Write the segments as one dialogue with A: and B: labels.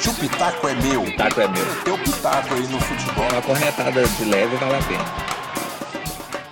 A: Se o pitaco é meu,
B: O taco é meu.
A: teu pitaco aí no futebol.
B: Uma corretada de leve vale a pena.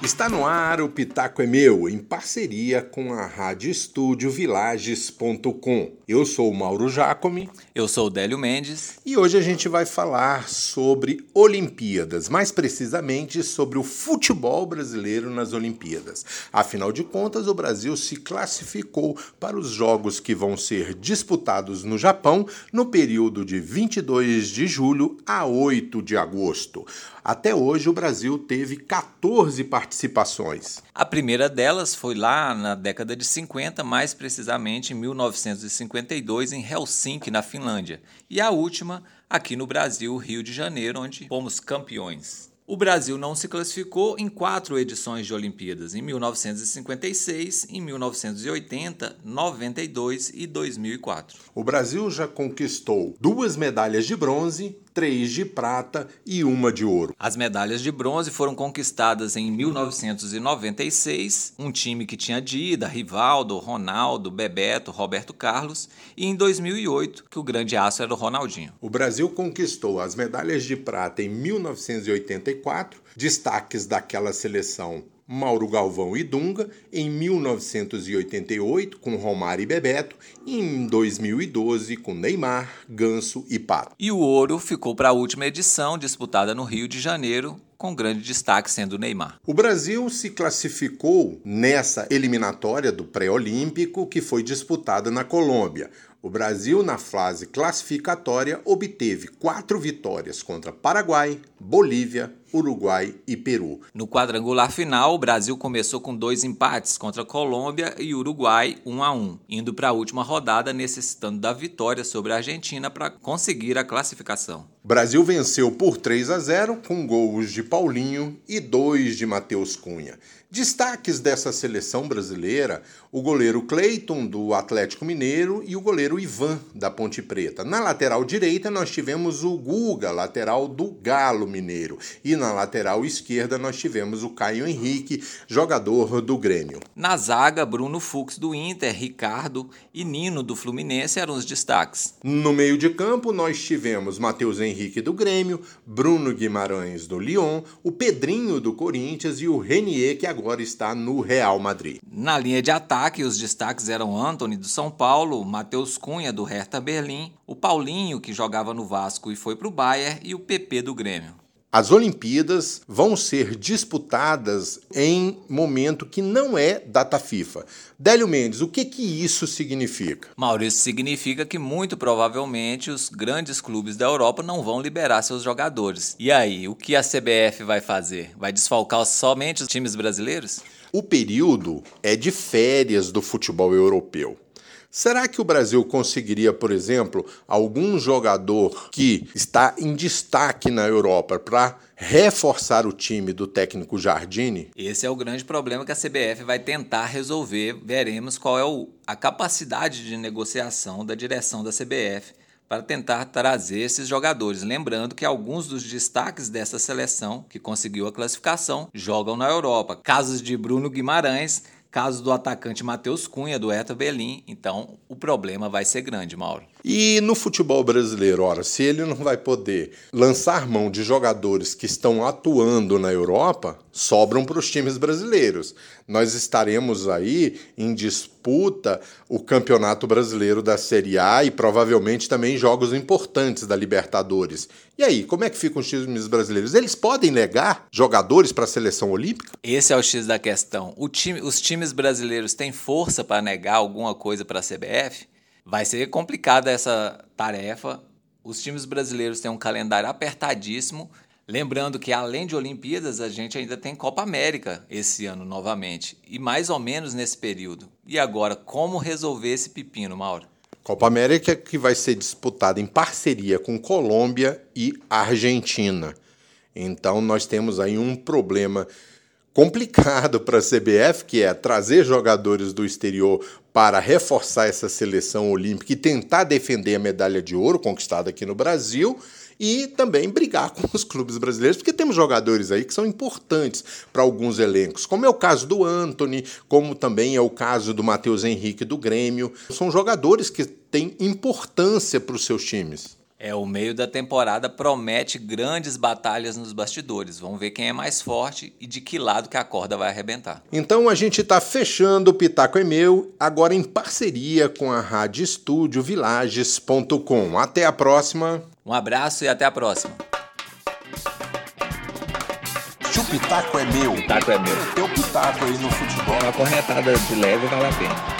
A: Está no ar o Pitaco é Meu, em parceria com a Rádio Estúdio Vilages.com. Eu sou o Mauro Jacome
C: Eu sou o Délio Mendes.
A: e hoje a gente vai falar sobre Olimpíadas, mais precisamente sobre o futebol brasileiro nas Olimpíadas. Afinal de contas, o Brasil se classificou para os jogos que vão ser disputados no Japão no período de 22 de julho a 8 de agosto. Até hoje, o Brasil teve 14 participações.
C: A primeira delas foi lá na década de 50, mais precisamente em 1952, em Helsinki, na Finlândia. E a última aqui no Brasil, Rio de Janeiro, onde fomos campeões. O Brasil não se classificou em quatro edições de Olimpíadas, em 1956, em 1980, 92 e 2004.
A: O Brasil já conquistou duas medalhas de bronze, três de prata e uma de ouro.
C: As medalhas de bronze foram conquistadas em 1996, um time que tinha Dida, Rivaldo, Ronaldo, Bebeto, Roberto Carlos, e em 2008, que o grande aço era o Ronaldinho.
A: O Brasil conquistou as medalhas de prata em 1984, destaques daquela seleção Mauro Galvão e Dunga, em 1988 com Romário e Bebeto, e em 2012 com Neymar, Ganso e Pato.
C: E o ouro ficou para a última edição, disputada no Rio de Janeiro, com grande destaque sendo Neymar.
A: O Brasil se classificou nessa eliminatória do pré-olímpico que foi disputada na Colômbia. O Brasil, na fase classificatória, obteve quatro vitórias contra Paraguai, Bolívia, Uruguai e Peru.
C: No quadrangular final, Brasil começou com dois empates contra Colômbia e Uruguai, 1 a 1, indo para a última rodada necessitando da vitória sobre a Argentina para conseguir a classificação.
A: Brasil venceu por 3 a 0 com gols de Paulinho e dois de Matheus Cunha. Destaques dessa seleção brasileira: o goleiro Cleiton do Atlético Mineiro e o goleiro Ivan da Ponte Preta. Na lateral direita nós tivemos o Guga, lateral do Galo Mineiro, e na lateral esquerda nós tivemos o Caio Henrique, jogador do Grêmio.
C: Na zaga, Bruno Fux do Inter, Ricardo e Nino do Fluminense eram os destaques.
A: No meio de campo, nós tivemos Matheus Henrique do Grêmio, Bruno Guimarães do Lyon, o Pedrinho do Corinthians e o Renier, que agora está no Real Madrid.
C: Na linha de ataque, os destaques eram Anthony do São Paulo, Matheus Cunha do Hertha Berlim, o Paulinho, que jogava no Vasco e foi para o Bayern, e o PP do Grêmio.
A: As Olimpíadas vão ser disputadas em momento que não é data FIFA. Délio Mendes, o que, que isso significa?
C: Maurício significa que muito provavelmente os grandes clubes da Europa não vão liberar seus jogadores. E aí, o que a CBF vai fazer? Vai desfalcar somente os times brasileiros?
A: O período é de férias do futebol europeu. Será que o Brasil conseguiria, por exemplo, algum jogador que está em destaque na Europa para reforçar o time do técnico Jardine?
C: Esse é o grande problema que a CBF vai tentar resolver. Veremos qual é o, a capacidade de negociação da direção da CBF para tentar trazer esses jogadores. Lembrando que alguns dos destaques dessa seleção que conseguiu a classificação jogam na Europa. Casos de Bruno Guimarães, caso do atacante Matheus Cunha, do Hertha Berlim. Então, o problema vai ser grande, Mauro.
A: E no futebol brasileiro, ora, se ele não vai poder lançar mão de jogadores que estão atuando na Europa, sobram para os times brasileiros. Nós estaremos aí em disputa o Campeonato Brasileiro da Série A e provavelmente também jogos importantes da Libertadores. E aí, como é que ficam os times brasileiros? Eles podem negar jogadores para a seleção olímpica?
C: Esse é o X da questão. O time, os times brasileiros têm força para negar alguma coisa para a CBF? Vai ser complicada essa tarefa. Os times brasileiros têm um calendário apertadíssimo. Lembrando que além de Olimpíadas, a gente ainda tem Copa América esse ano novamente. E mais ou menos nesse período. E agora, como resolver esse pepino, Mauro?
A: Copa América que vai ser disputada em parceria com Colômbia e Argentina. Então nós temos aí um problema complicado para a CBF, que é trazer jogadores do exterior para reforçar essa seleção olímpica e tentar defender a medalha de ouro conquistada aqui no Brasil, e também brigar com os clubes brasileiros, porque temos jogadores aí que são importantes para alguns elencos, como é o caso do Anthony, como também é o caso do Matheus Henrique do Grêmio. São jogadores que têm importância para os seus times.
C: É, o meio da temporada promete grandes batalhas nos bastidores. Vamos ver quem é mais forte e de que lado que a corda vai arrebentar.
A: Então a gente está fechando o Pitaco é Meu, agora em parceria com a Rádio Estúdio Vilages.com. Até a próxima.
C: Um abraço e até a próxima.
A: Se o Pitaco é meu,
B: Pitaco é meu.
A: teu Pitaco aí no futebol.
B: Uma corretada de leve vale a pena.